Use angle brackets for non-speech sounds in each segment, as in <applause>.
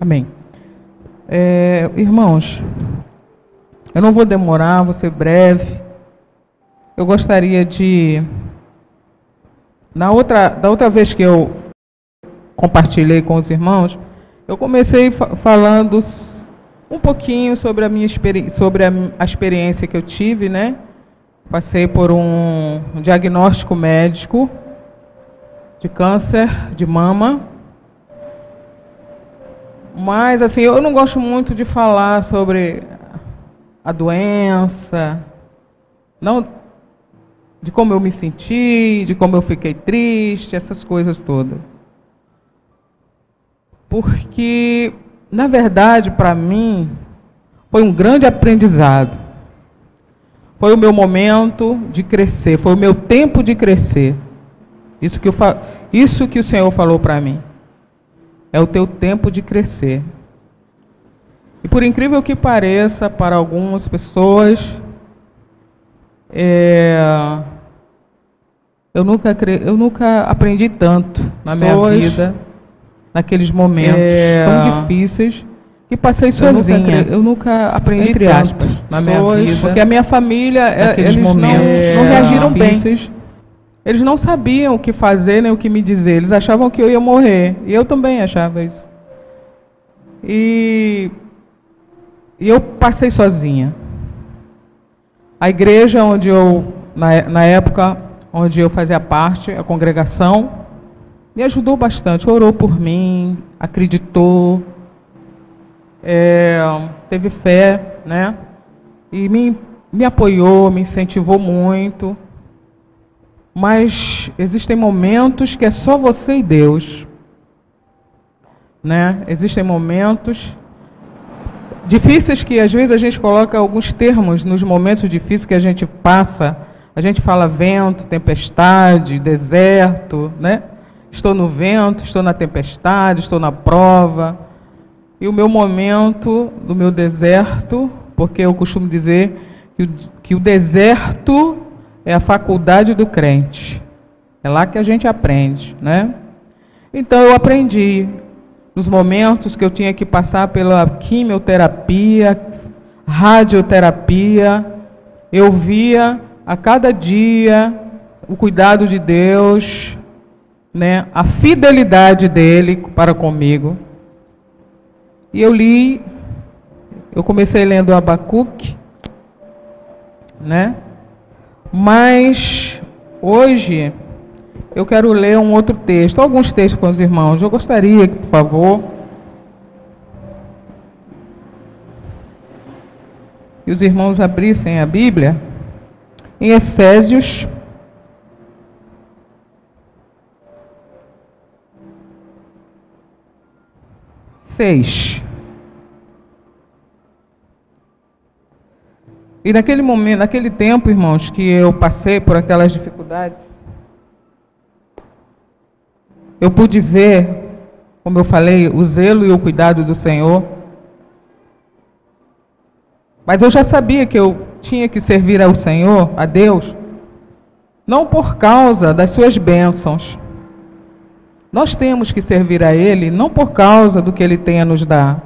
Amém. É, irmãos, eu não vou demorar, vou ser breve. Eu gostaria de. Na outra, da outra vez que eu compartilhei com os irmãos, eu comecei fa falando um pouquinho sobre a minha sobre a, a, experiência que eu tive, né? Passei por um, um diagnóstico médico de câncer de mama. Mas assim, eu não gosto muito de falar sobre a doença, não de como eu me senti, de como eu fiquei triste, essas coisas todas. Porque, na verdade, para mim, foi um grande aprendizado. Foi o meu momento de crescer, foi o meu tempo de crescer. Isso que, eu, isso que o Senhor falou para mim. É o teu tempo de crescer. E por incrível que pareça, para algumas pessoas, é, eu, nunca, eu nunca aprendi tanto na minha vida, naqueles momentos é, tão difíceis, que passei sozinha. Eu nunca, eu nunca aprendi Entre tanto aspas, na minha vida. Porque a minha família, é, eles momentos, não, não reagiram bem. Eles não sabiam o que fazer nem o que me dizer. Eles achavam que eu ia morrer. E eu também achava isso. E, e eu passei sozinha. A igreja onde eu, na, na época onde eu fazia parte, a congregação, me ajudou bastante. Orou por mim, acreditou, é, teve fé, né? E me, me apoiou, me incentivou muito. Mas existem momentos que é só você e Deus. Né? Existem momentos difíceis que às vezes a gente coloca alguns termos nos momentos difíceis que a gente passa. A gente fala vento, tempestade, deserto, né? Estou no vento, estou na tempestade, estou na prova. E o meu momento do meu deserto, porque eu costumo dizer que o, que o deserto é a faculdade do crente. É lá que a gente aprende, né? Então eu aprendi nos momentos que eu tinha que passar pela quimioterapia, radioterapia, eu via a cada dia o cuidado de Deus, né, a fidelidade dele para comigo. E eu li, eu comecei lendo Abacuque, né? Mas hoje eu quero ler um outro texto, alguns textos com os irmãos. Eu gostaria, por favor, que os irmãos abrissem a Bíblia em Efésios. Seis. E naquele momento, naquele tempo, irmãos, que eu passei por aquelas dificuldades, eu pude ver, como eu falei, o zelo e o cuidado do Senhor. Mas eu já sabia que eu tinha que servir ao Senhor, a Deus, não por causa das suas bênçãos. Nós temos que servir a Ele não por causa do que Ele tem a nos dar,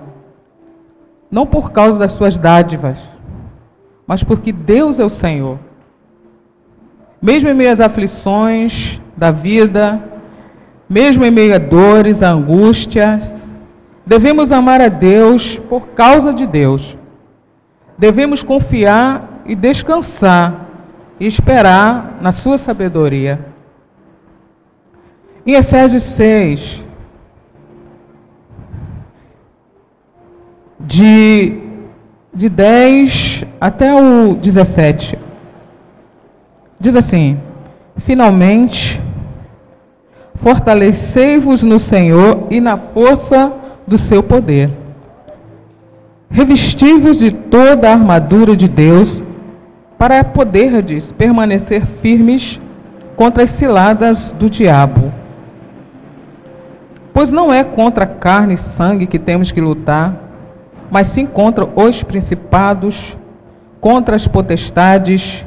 não por causa das suas dádivas mas porque Deus é o Senhor. Mesmo em meio às aflições da vida, mesmo em meio a dores, a angústias, devemos amar a Deus por causa de Deus. Devemos confiar e descansar e esperar na sua sabedoria. Em Efésios 6, de de 10 até o 17. Diz assim: Finalmente, fortalecei-vos no Senhor e na força do seu poder. Revesti-vos de toda a armadura de Deus, para poderdes permanecer firmes contra as ciladas do diabo. Pois não é contra carne e sangue que temos que lutar, mas sim contra os principados, contra as potestades,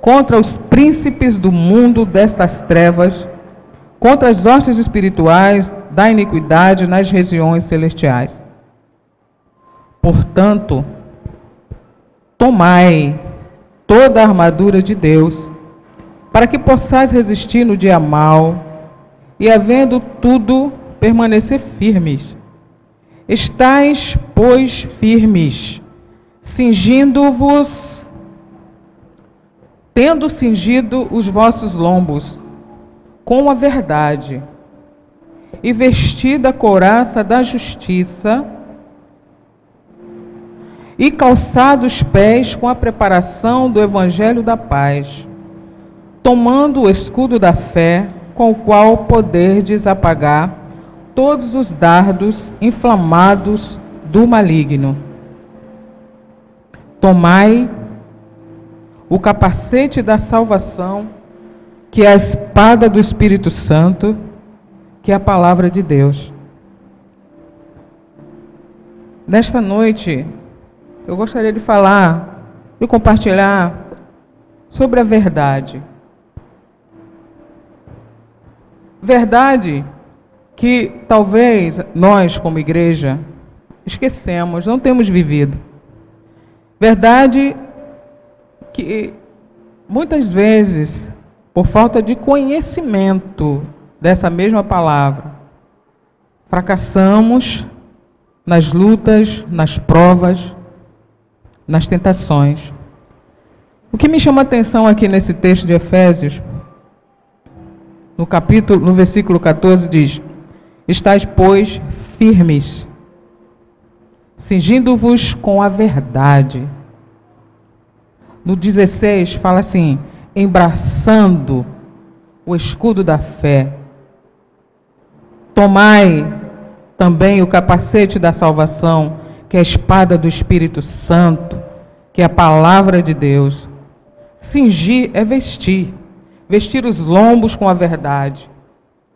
contra os príncipes do mundo destas trevas, contra as hostes espirituais da iniquidade nas regiões celestiais. Portanto, tomai toda a armadura de Deus, para que possais resistir no dia mal e, havendo tudo, permanecer firmes. Estais, pois, firmes, cingindo-vos, tendo cingido os vossos lombos com a verdade, e vestida a couraça da justiça, e calçado os pés com a preparação do evangelho da paz, tomando o escudo da fé, com o qual poderdes apagar todos os dardos inflamados do maligno. Tomai o capacete da salvação, que é a espada do Espírito Santo, que é a palavra de Deus. Nesta noite, eu gostaria de falar e compartilhar sobre a verdade. Verdade que talvez nós, como igreja, esquecemos, não temos vivido. Verdade que muitas vezes, por falta de conhecimento dessa mesma palavra, fracassamos nas lutas, nas provas, nas tentações. O que me chama a atenção aqui nesse texto de Efésios, no capítulo, no versículo 14 diz: Estais, pois, firmes, cingindo-vos com a verdade. No 16 fala assim: embraçando o escudo da fé. Tomai também o capacete da salvação, que é a espada do Espírito Santo, que é a palavra de Deus. Cingir é vestir, vestir os lombos com a verdade.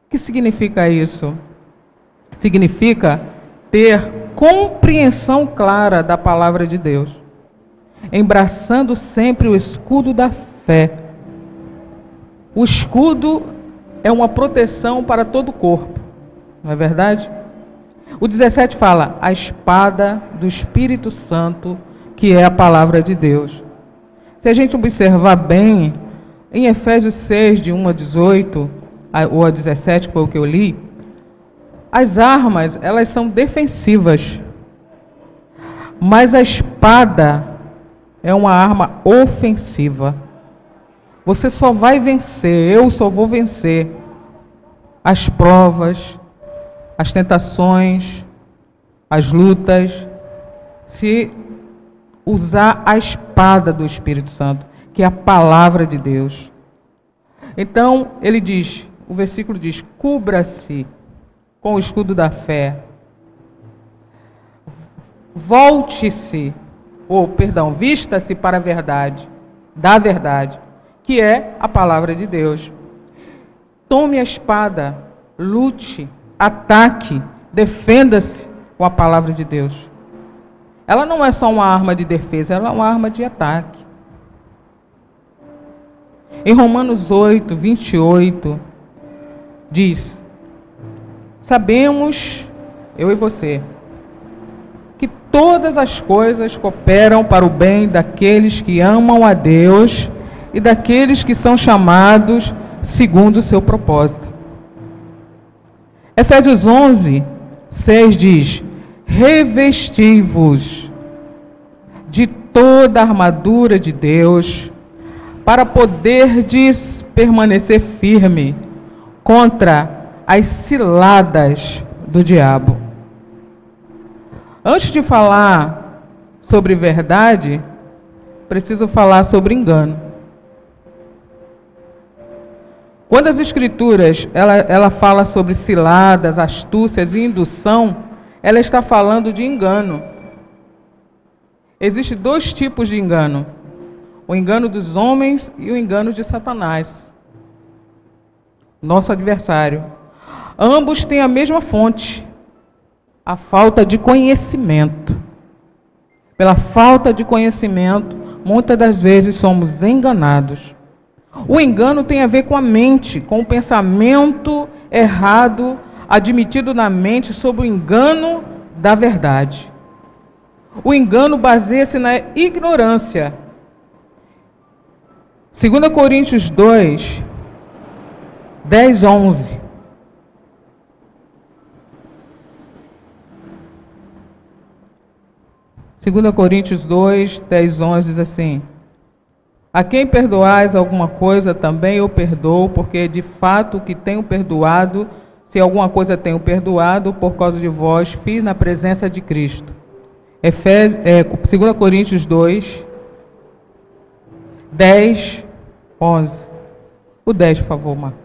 O que significa isso? Significa ter compreensão clara da palavra de Deus, embraçando sempre o escudo da fé. O escudo é uma proteção para todo o corpo, não é verdade? O 17 fala a espada do Espírito Santo, que é a palavra de Deus. Se a gente observar bem, em Efésios 6, de 1 a 18, ou a 17, que foi o que eu li, as armas, elas são defensivas. Mas a espada é uma arma ofensiva. Você só vai vencer, eu só vou vencer as provas, as tentações, as lutas, se usar a espada do Espírito Santo, que é a palavra de Deus. Então, ele diz, o versículo diz: cubra-se com o escudo da fé. Volte-se, ou perdão, vista-se para a verdade, da verdade, que é a palavra de Deus. Tome a espada, lute, ataque, defenda-se com a palavra de Deus. Ela não é só uma arma de defesa, ela é uma arma de ataque. Em Romanos 8, 28, diz: Sabemos, eu e você, que todas as coisas cooperam para o bem daqueles que amam a Deus e daqueles que são chamados segundo o seu propósito. Efésios 11, 6 diz: Revesti-vos de toda a armadura de Deus, para poderdes permanecer firme contra as ciladas do diabo. Antes de falar sobre verdade, preciso falar sobre engano. Quando as escrituras ela, ela fala sobre ciladas, astúcias e indução, ela está falando de engano. Existem dois tipos de engano: o engano dos homens e o engano de Satanás, nosso adversário. Ambos têm a mesma fonte, a falta de conhecimento. Pela falta de conhecimento, muitas das vezes somos enganados. O engano tem a ver com a mente, com o pensamento errado admitido na mente sobre o engano da verdade. O engano baseia-se na ignorância. 2 Coríntios 2, 10, 11. Segunda Coríntios 2, 10, 11 diz assim: A quem perdoais alguma coisa, também eu perdoo, porque de fato que tenho perdoado, se alguma coisa tenho perdoado, por causa de vós, fiz na presença de Cristo. Efésios, é, 2 Coríntios 2, 10, 11. O 10, por favor, Marco.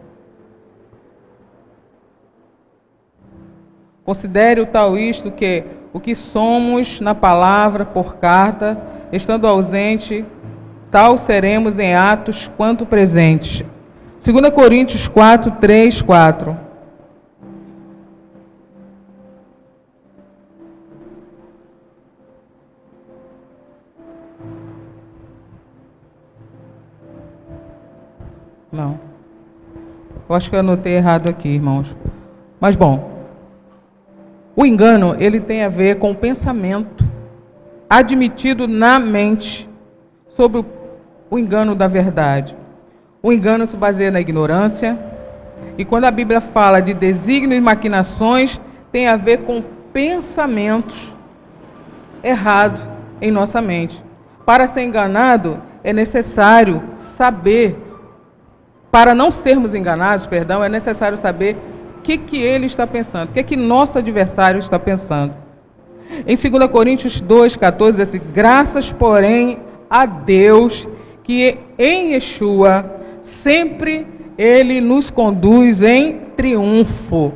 Considere o tal isto que o que somos na palavra por carta, estando ausente, tal seremos em atos quanto presentes. 2 Coríntios 4, 3, 4. Não. Eu acho que eu anotei errado aqui, irmãos. Mas bom, o engano, ele tem a ver com o pensamento admitido na mente sobre o engano da verdade. O engano se baseia na ignorância, e quando a Bíblia fala de desígnios e maquinações, tem a ver com pensamentos errados em nossa mente. Para ser enganado, é necessário saber para não sermos enganados, perdão, é necessário saber que, que ele está pensando, o que, que nosso adversário está pensando. Em 2 Coríntios 2,14 diz assim: Graças, porém, a Deus que em Yeshua sempre ele nos conduz em triunfo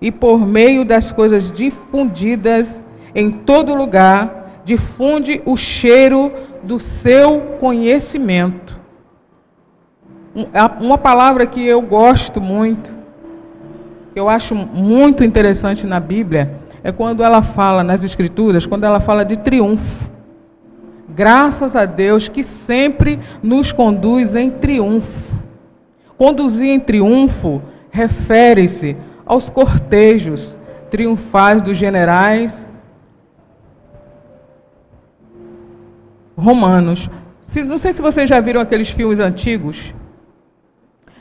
e por meio das coisas difundidas em todo lugar, difunde o cheiro do seu conhecimento. Uma palavra que eu gosto muito, que eu acho muito interessante na Bíblia, é quando ela fala nas Escrituras, quando ela fala de triunfo. Graças a Deus que sempre nos conduz em triunfo. Conduzir em triunfo refere-se aos cortejos triunfais dos generais romanos. não sei se vocês já viram aqueles filmes antigos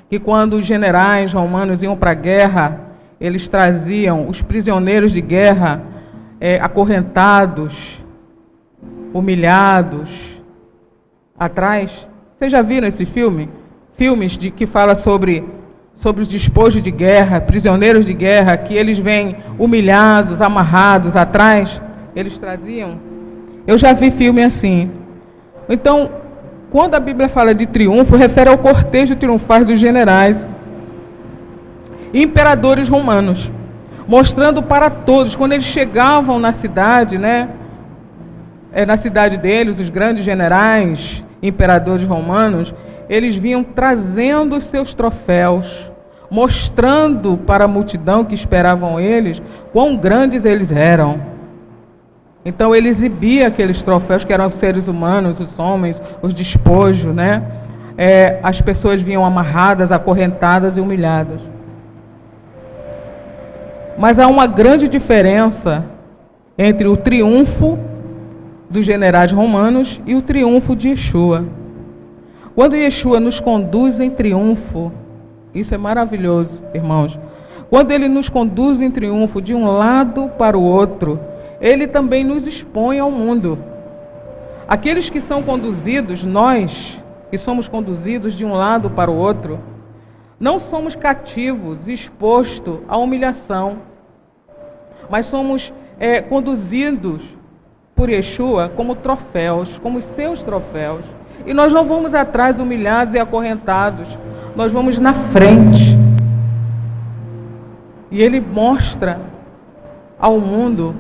que quando os generais romanos iam para a guerra, eles traziam os prisioneiros de guerra é, acorrentados, humilhados, atrás. Vocês já viram esse filme? Filmes de que fala sobre sobre os despojos de guerra, prisioneiros de guerra, que eles vêm humilhados, amarrados atrás, eles traziam. Eu já vi filme assim. Então, quando a Bíblia fala de triunfo, refere ao cortejo triunfal dos generais imperadores romanos, mostrando para todos, quando eles chegavam na cidade, né, é, na cidade deles, os grandes generais, imperadores romanos, eles vinham trazendo seus troféus, mostrando para a multidão que esperavam eles quão grandes eles eram. Então ele exibia aqueles troféus que eram os seres humanos, os homens, os despojos, né? É, as pessoas vinham amarradas, acorrentadas e humilhadas. Mas há uma grande diferença entre o triunfo dos generais romanos e o triunfo de Yeshua. Quando Yeshua nos conduz em triunfo, isso é maravilhoso, irmãos. Quando ele nos conduz em triunfo de um lado para o outro, ele também nos expõe ao mundo. Aqueles que são conduzidos, nós que somos conduzidos de um lado para o outro, não somos cativos, expostos à humilhação, mas somos é, conduzidos por Yeshua como troféus, como seus troféus. E nós não vamos atrás humilhados e acorrentados, nós vamos na frente. E ele mostra ao mundo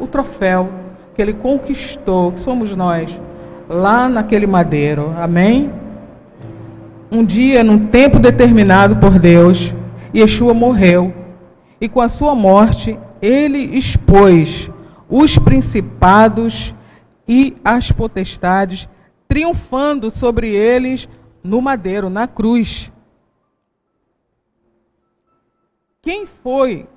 o troféu que ele conquistou, que somos nós, lá naquele madeiro. Amém? Um dia, num tempo determinado por Deus, Yeshua morreu. E com a sua morte, ele expôs os principados e as potestades, triunfando sobre eles no madeiro, na cruz. Quem foi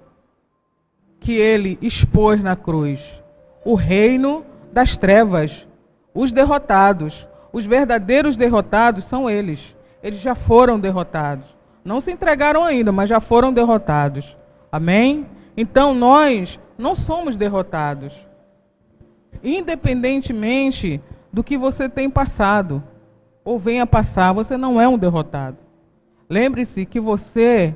que ele expôs na cruz? O reino das trevas, os derrotados. Os verdadeiros derrotados são eles. Eles já foram derrotados. Não se entregaram ainda, mas já foram derrotados. Amém? Então nós não somos derrotados. Independentemente do que você tem passado ou venha passar, você não é um derrotado. Lembre-se que você,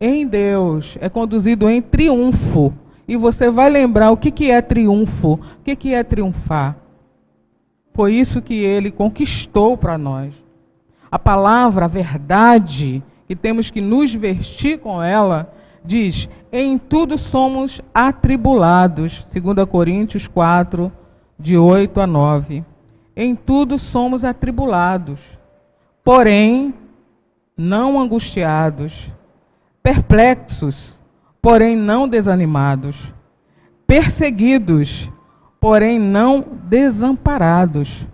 em Deus, é conduzido em triunfo. E você vai lembrar o que, que é triunfo, o que, que é triunfar. Foi isso que ele conquistou para nós. A palavra, a verdade, que temos que nos vestir com ela, diz: em tudo somos atribulados. 2 Coríntios 4, de 8 a 9. Em tudo somos atribulados, porém não angustiados, perplexos, porém não desanimados, perseguidos, porém não desamparados,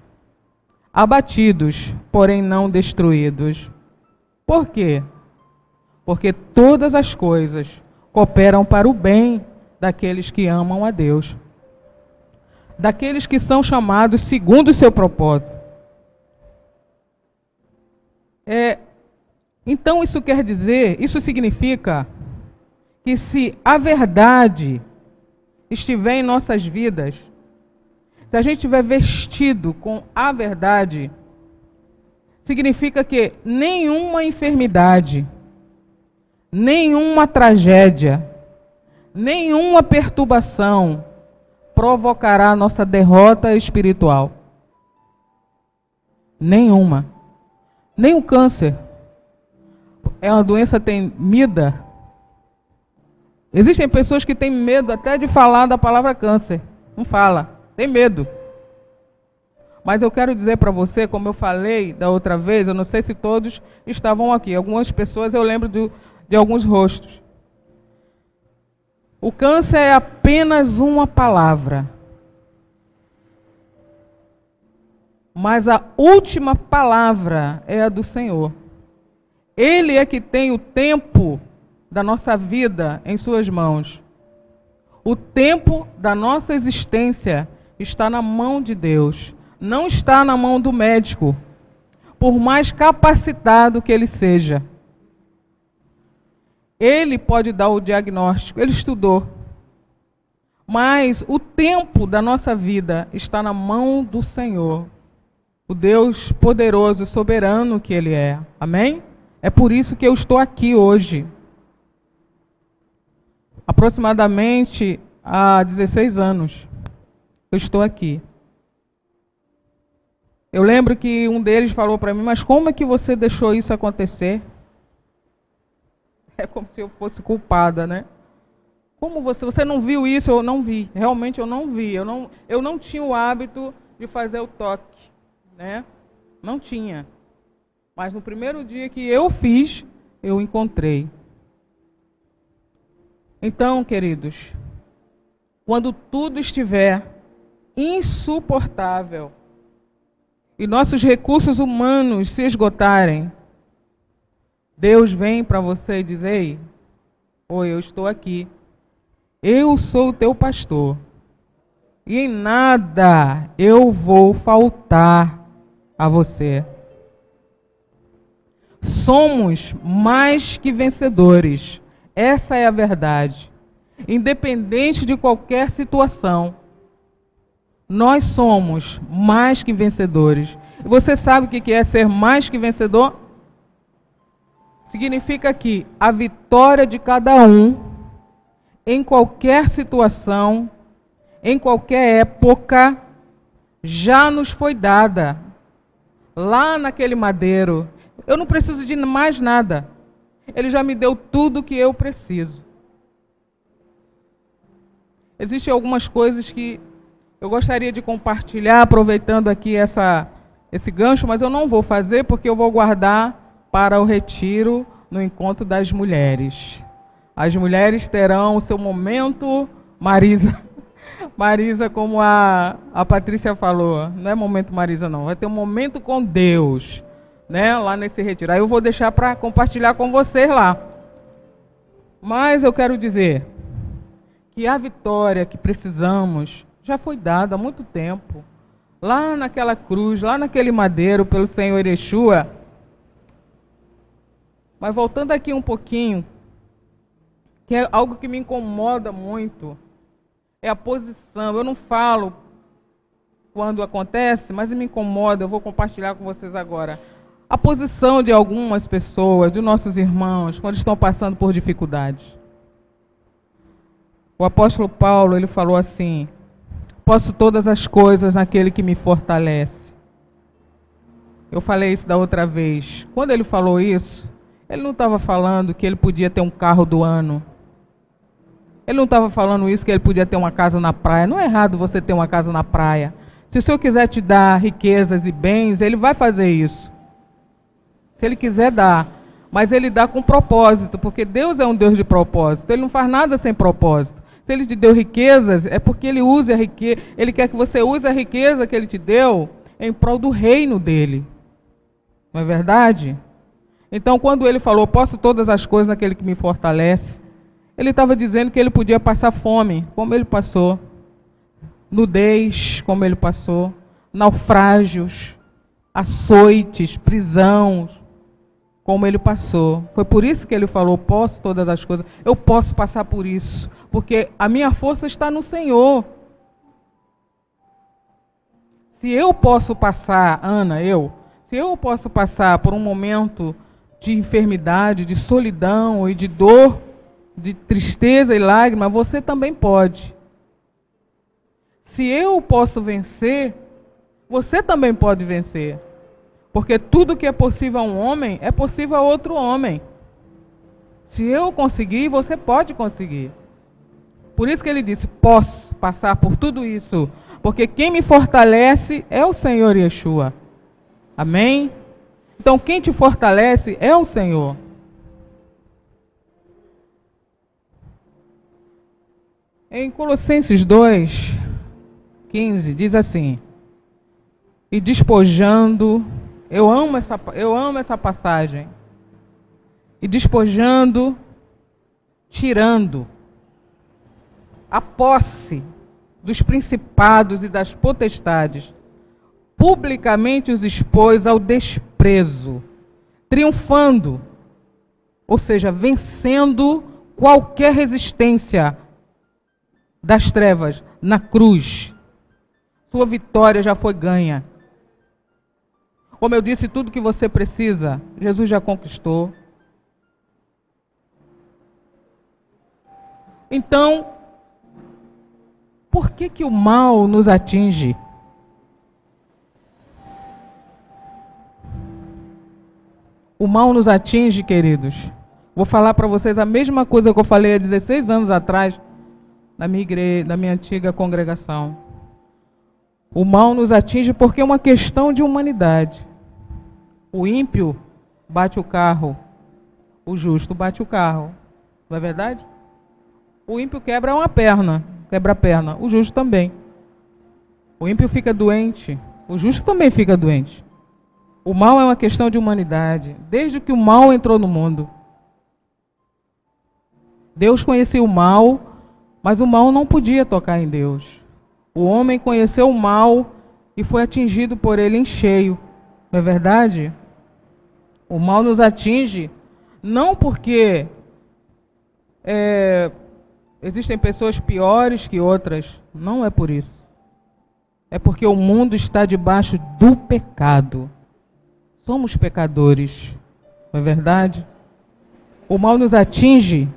abatidos, porém não destruídos. Por quê? Porque todas as coisas cooperam para o bem daqueles que amam a Deus, daqueles que são chamados segundo o seu propósito. É, então isso quer dizer, isso significa que se a verdade estiver em nossas vidas, se a gente estiver vestido com a verdade, significa que nenhuma enfermidade, nenhuma tragédia, nenhuma perturbação provocará nossa derrota espiritual. Nenhuma. Nem o câncer. É uma doença temida. Existem pessoas que têm medo até de falar da palavra câncer. Não fala, tem medo. Mas eu quero dizer para você, como eu falei da outra vez, eu não sei se todos estavam aqui. Algumas pessoas eu lembro de, de alguns rostos. O câncer é apenas uma palavra. Mas a última palavra é a do Senhor. Ele é que tem o tempo da nossa vida em Suas mãos. O tempo da nossa existência está na mão de Deus, não está na mão do médico, por mais capacitado que ele seja. Ele pode dar o diagnóstico, ele estudou. Mas o tempo da nossa vida está na mão do Senhor, o Deus poderoso, soberano que Ele é. Amém? É por isso que eu estou aqui hoje. Aproximadamente há 16 anos, eu estou aqui. Eu lembro que um deles falou para mim: Mas como é que você deixou isso acontecer? É como se eu fosse culpada, né? Como você, você não viu isso? Eu não vi. Realmente eu não vi. Eu não, eu não tinha o hábito de fazer o toque, né? Não tinha. Mas no primeiro dia que eu fiz, eu encontrei. Então, queridos, quando tudo estiver insuportável e nossos recursos humanos se esgotarem, Deus vem para você e diz: Ei, oi, eu estou aqui. Eu sou o teu pastor. E em nada eu vou faltar a você. Somos mais que vencedores. Essa é a verdade. Independente de qualquer situação, nós somos mais que vencedores. Você sabe o que é ser mais que vencedor? significa que a vitória de cada um, em qualquer situação, em qualquer época, já nos foi dada. Lá naquele madeiro. Eu não preciso de mais nada. Ele já me deu tudo que eu preciso. Existem algumas coisas que eu gostaria de compartilhar, aproveitando aqui essa, esse gancho, mas eu não vou fazer porque eu vou guardar para o retiro no encontro das mulheres. As mulheres terão o seu momento, Marisa. <laughs> Marisa, como a, a Patrícia falou, não é momento Marisa não, vai ter um momento com Deus, né, lá nesse retiro. Aí eu vou deixar para compartilhar com vocês lá. Mas eu quero dizer que a vitória que precisamos já foi dado há muito tempo. Lá naquela cruz, lá naquele madeiro, pelo Senhor Yeshua. Mas voltando aqui um pouquinho, que é algo que me incomoda muito, é a posição. Eu não falo quando acontece, mas me incomoda, eu vou compartilhar com vocês agora. A posição de algumas pessoas, de nossos irmãos, quando estão passando por dificuldades. O apóstolo Paulo, ele falou assim: Posso todas as coisas naquele que me fortalece. Eu falei isso da outra vez. Quando ele falou isso, ele não estava falando que ele podia ter um carro do ano. Ele não estava falando isso que ele podia ter uma casa na praia. Não é errado você ter uma casa na praia. Se o Senhor quiser te dar riquezas e bens, Ele vai fazer isso. Se Ele quiser dar. Mas Ele dá com propósito, porque Deus é um Deus de propósito. Ele não faz nada sem propósito. Se Ele te deu riquezas, é porque Ele usa a riqueza. Ele quer que você use a riqueza que Ele te deu em prol do reino dele. Não é verdade? Então, quando ele falou, posso todas as coisas naquele que me fortalece, ele estava dizendo que ele podia passar fome, como ele passou nudez, como ele passou, naufrágios, açoites, prisão, como ele passou. Foi por isso que ele falou: posso todas as coisas, eu posso passar por isso, porque a minha força está no Senhor. Se eu posso passar, Ana, eu, se eu posso passar por um momento de enfermidade, de solidão e de dor, de tristeza e lágrima, você também pode. Se eu posso vencer, você também pode vencer. Porque tudo que é possível a um homem é possível a outro homem. Se eu conseguir, você pode conseguir. Por isso que ele disse: posso passar por tudo isso. Porque quem me fortalece é o Senhor Yeshua. Amém? Então, quem te fortalece é o Senhor. Em Colossenses 2, 15, diz assim: E despojando, eu amo essa, eu amo essa passagem. E despojando, tirando a posse dos principados e das potestades, publicamente os expôs ao desprezo, triunfando, ou seja, vencendo qualquer resistência das trevas na cruz sua vitória já foi ganha. Como eu disse, tudo que você precisa, Jesus já conquistou. Então, por que que o mal nos atinge? O mal nos atinge, queridos. Vou falar para vocês a mesma coisa que eu falei há 16 anos atrás na minha igreja, na minha antiga congregação. O mal nos atinge porque é uma questão de humanidade. O ímpio bate o carro, o justo bate o carro. Não é verdade? O ímpio quebra uma perna, quebra a perna, o justo também. O ímpio fica doente, o justo também fica doente. O mal é uma questão de humanidade, desde que o mal entrou no mundo. Deus conhecia o mal, mas o mal não podia tocar em Deus. O homem conheceu o mal e foi atingido por ele em cheio. Não é verdade? O mal nos atinge não porque é, existem pessoas piores que outras. Não é por isso. É porque o mundo está debaixo do pecado. Somos pecadores. Não é verdade? O mal nos atinge.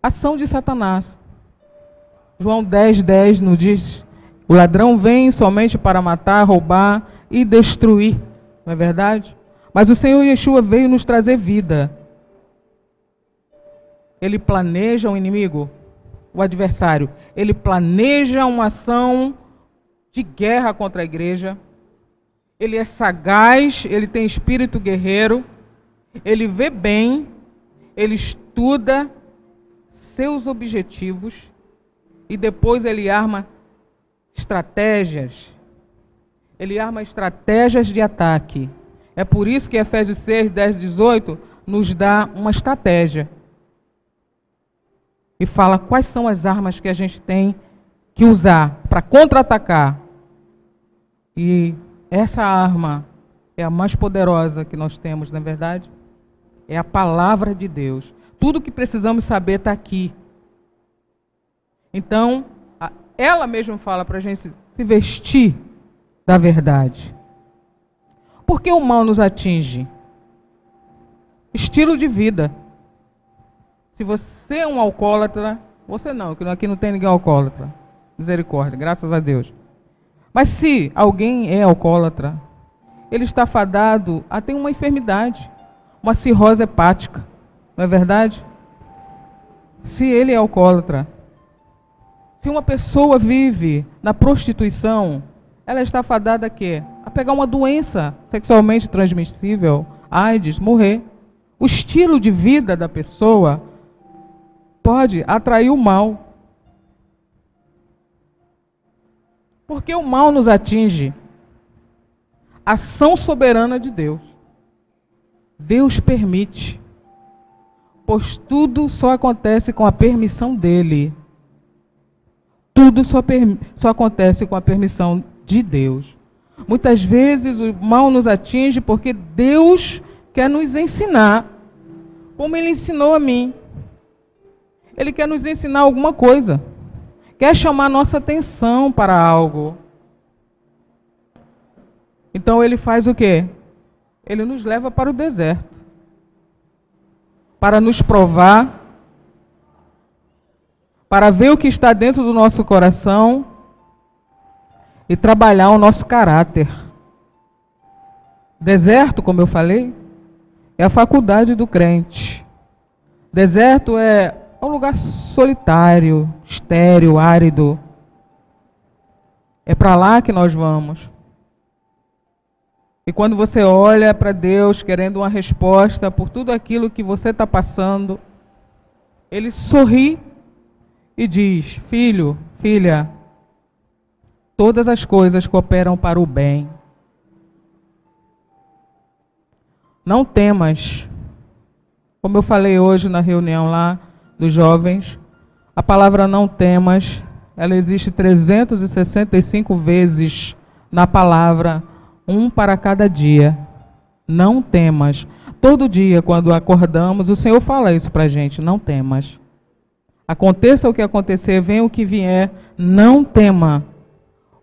Ação de Satanás. João 10, 10 nos diz: o ladrão vem somente para matar, roubar e destruir. Não é verdade? Mas o Senhor Yeshua veio nos trazer vida. Ele planeja um inimigo, o adversário. Ele planeja uma ação de guerra contra a igreja. Ele é sagaz, ele tem espírito guerreiro. Ele vê bem, ele estuda seus objetivos e depois ele arma estratégias. Ele arma estratégias de ataque. É por isso que Efésios 6, 10, 18 nos dá uma estratégia. E fala quais são as armas que a gente tem que usar para contra-atacar. E essa arma é a mais poderosa que nós temos, não é verdade? É a palavra de Deus. Tudo que precisamos saber está aqui. Então, ela mesma fala para a gente se vestir da verdade. Por que o mal nos atinge? Estilo de vida. Se você é um alcoólatra, você não, aqui não tem ninguém alcoólatra. Misericórdia, graças a Deus. Mas se alguém é alcoólatra, ele está fadado a ter uma enfermidade, uma cirrose hepática, não é verdade? Se ele é alcoólatra, se uma pessoa vive na prostituição, ela está fadada a quê? Pegar uma doença sexualmente transmissível, AIDS, morrer. O estilo de vida da pessoa pode atrair o mal. Porque o mal nos atinge. Ação soberana de Deus. Deus permite. Pois tudo só acontece com a permissão dele. Tudo só, só acontece com a permissão de Deus. Muitas vezes o mal nos atinge porque Deus quer nos ensinar, como Ele ensinou a mim. Ele quer nos ensinar alguma coisa. Quer chamar nossa atenção para algo. Então ele faz o quê? Ele nos leva para o deserto. Para nos provar. Para ver o que está dentro do nosso coração. E trabalhar o nosso caráter. Deserto, como eu falei, é a faculdade do crente. Deserto é um lugar solitário, estéril, árido. É para lá que nós vamos. E quando você olha para Deus querendo uma resposta por tudo aquilo que você está passando, Ele sorri e diz: Filho, filha, todas as coisas cooperam para o bem. Não temas. Como eu falei hoje na reunião lá, dos jovens, a palavra não temas, ela existe 365 vezes na palavra, um para cada dia. Não temas. Todo dia, quando acordamos, o Senhor fala isso para a gente: não temas. Aconteça o que acontecer, venha o que vier, não tema.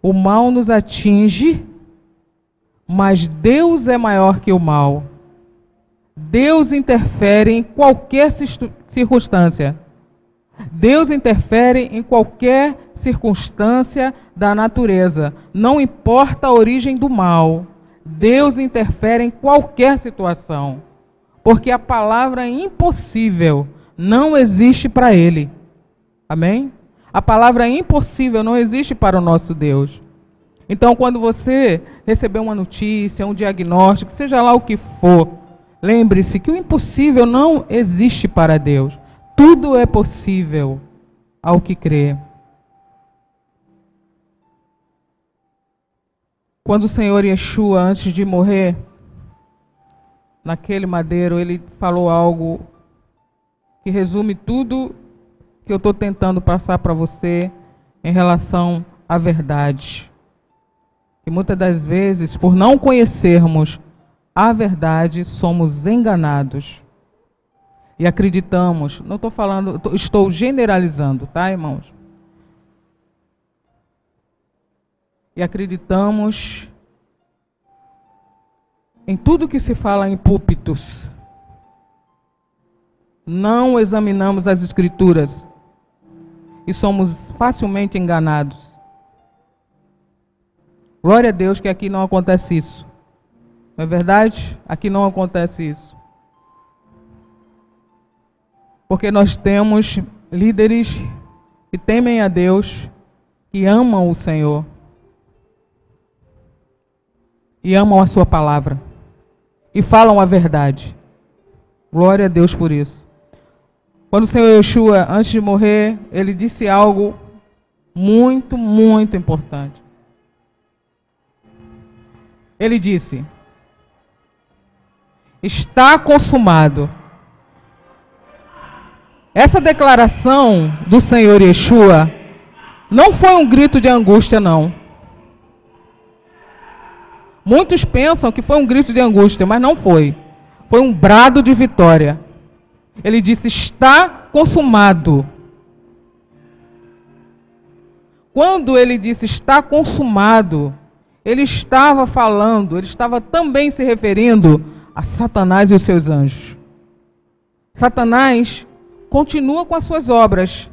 O mal nos atinge, mas Deus é maior que o mal. Deus interfere em qualquer circunstância. Deus interfere em qualquer circunstância da natureza. Não importa a origem do mal. Deus interfere em qualquer situação. Porque a palavra impossível não existe para ele. Amém? A palavra impossível não existe para o nosso Deus. Então, quando você receber uma notícia, um diagnóstico, seja lá o que for, Lembre-se que o impossível não existe para Deus. Tudo é possível ao que crê. Quando o Senhor Yeshua, antes de morrer, naquele madeiro, ele falou algo que resume tudo que eu estou tentando passar para você em relação à verdade. E muitas das vezes, por não conhecermos a verdade, somos enganados. E acreditamos, não estou falando, estou generalizando, tá, irmãos? E acreditamos em tudo que se fala em púlpitos. Não examinamos as escrituras e somos facilmente enganados. Glória a Deus que aqui não acontece isso. Não é verdade? Aqui não acontece isso. Porque nós temos líderes que temem a Deus, que amam o Senhor e amam a Sua palavra e falam a verdade. Glória a Deus por isso. Quando o Senhor Yeshua, antes de morrer, ele disse algo muito, muito importante. Ele disse: está consumado. Essa declaração do Senhor Yeshua Não foi um grito de angústia, não. Muitos pensam que foi um grito de angústia, mas não foi. Foi um brado de vitória. Ele disse: Está consumado. Quando ele disse está consumado, ele estava falando, ele estava também se referindo a Satanás e os seus anjos. Satanás continua com as suas obras,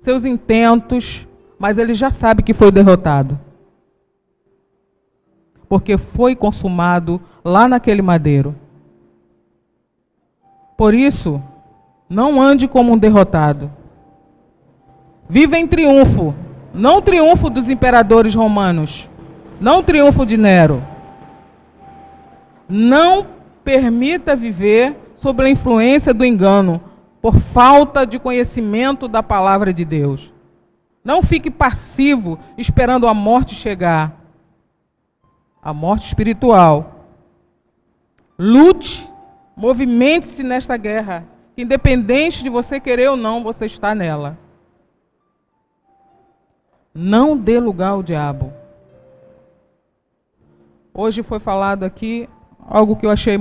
seus intentos, mas ele já sabe que foi derrotado. Porque foi consumado lá naquele madeiro. Por isso, não ande como um derrotado. Viva em triunfo, não triunfo dos imperadores romanos, não triunfo de Nero. Não permita viver sob a influência do engano, por falta de conhecimento da palavra de Deus. Não fique passivo esperando a morte chegar. A morte espiritual. Lute, movimente-se nesta guerra. Independente de você querer ou não, você está nela. Não dê lugar ao diabo. Hoje foi falado aqui algo que eu achei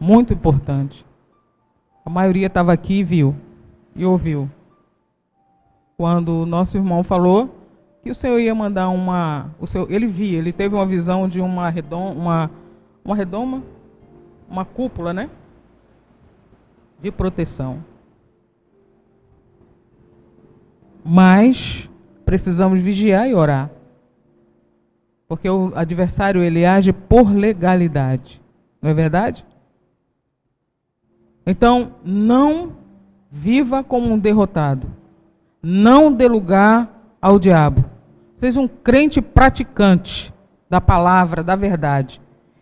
muito importante. A maioria estava aqui e viu e ouviu. Quando o nosso irmão falou que o Senhor ia mandar uma, o seu, ele via, ele teve uma visão de uma redoma, uma, uma redoma, uma cúpula, né? De proteção. Mas precisamos vigiar e orar. Porque o adversário ele age por legalidade. Não é verdade? Então, não viva como um derrotado. Não dê lugar ao diabo. Seja um crente praticante da palavra, da verdade.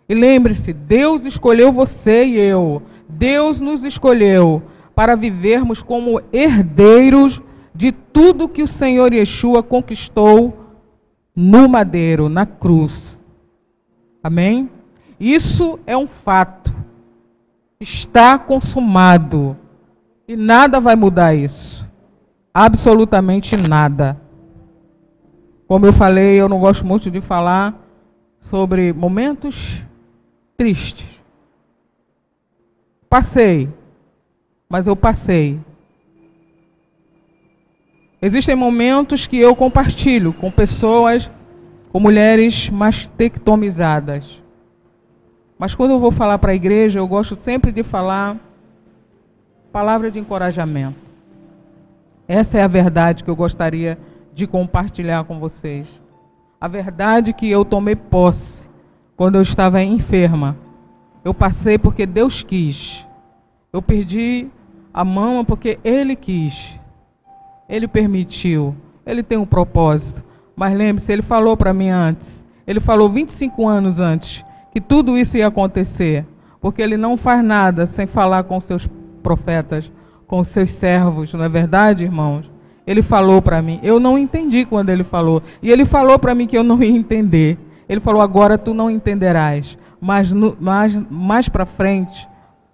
E lembre-se, Deus escolheu você e eu. Deus nos escolheu para vivermos como herdeiros de tudo que o Senhor Yeshua conquistou no madeiro, na cruz. Amém? Isso é um fato. Está consumado. E nada vai mudar isso. Absolutamente nada. Como eu falei, eu não gosto muito de falar sobre momentos tristes. Passei, mas eu passei. Existem momentos que eu compartilho com pessoas, com mulheres mastectomizadas. Mas quando eu vou falar para a igreja, eu gosto sempre de falar palavra de encorajamento. Essa é a verdade que eu gostaria de compartilhar com vocês. A verdade que eu tomei posse quando eu estava enferma. Eu passei porque Deus quis. Eu perdi a mama porque Ele quis. Ele permitiu. Ele tem um propósito. Mas lembre-se, ele falou para mim antes. Ele falou 25 anos antes que tudo isso ia acontecer. Porque ele não faz nada sem falar com seus profetas, com seus servos, não é verdade, irmãos? Ele falou para mim. Eu não entendi quando ele falou. E ele falou para mim que eu não ia entender. Ele falou: agora tu não entenderás. Mas no, mais, para frente,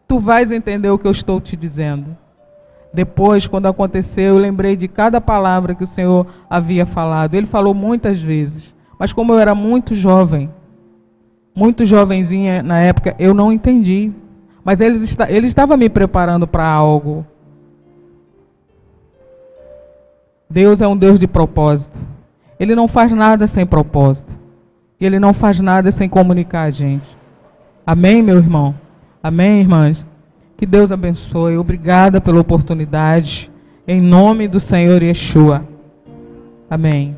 tu vais entender o que eu estou te dizendo. Depois, quando aconteceu, eu lembrei de cada palavra que o Senhor havia falado. Ele falou muitas vezes, mas como eu era muito jovem, muito jovenzinha na época, eu não entendi. Mas ele, está, ele estava me preparando para algo. Deus é um Deus de propósito. Ele não faz nada sem propósito. E ele não faz nada sem comunicar a gente. Amém, meu irmão? Amém, irmãs? Que Deus abençoe. Obrigada pela oportunidade. Em nome do Senhor Yeshua. Amém.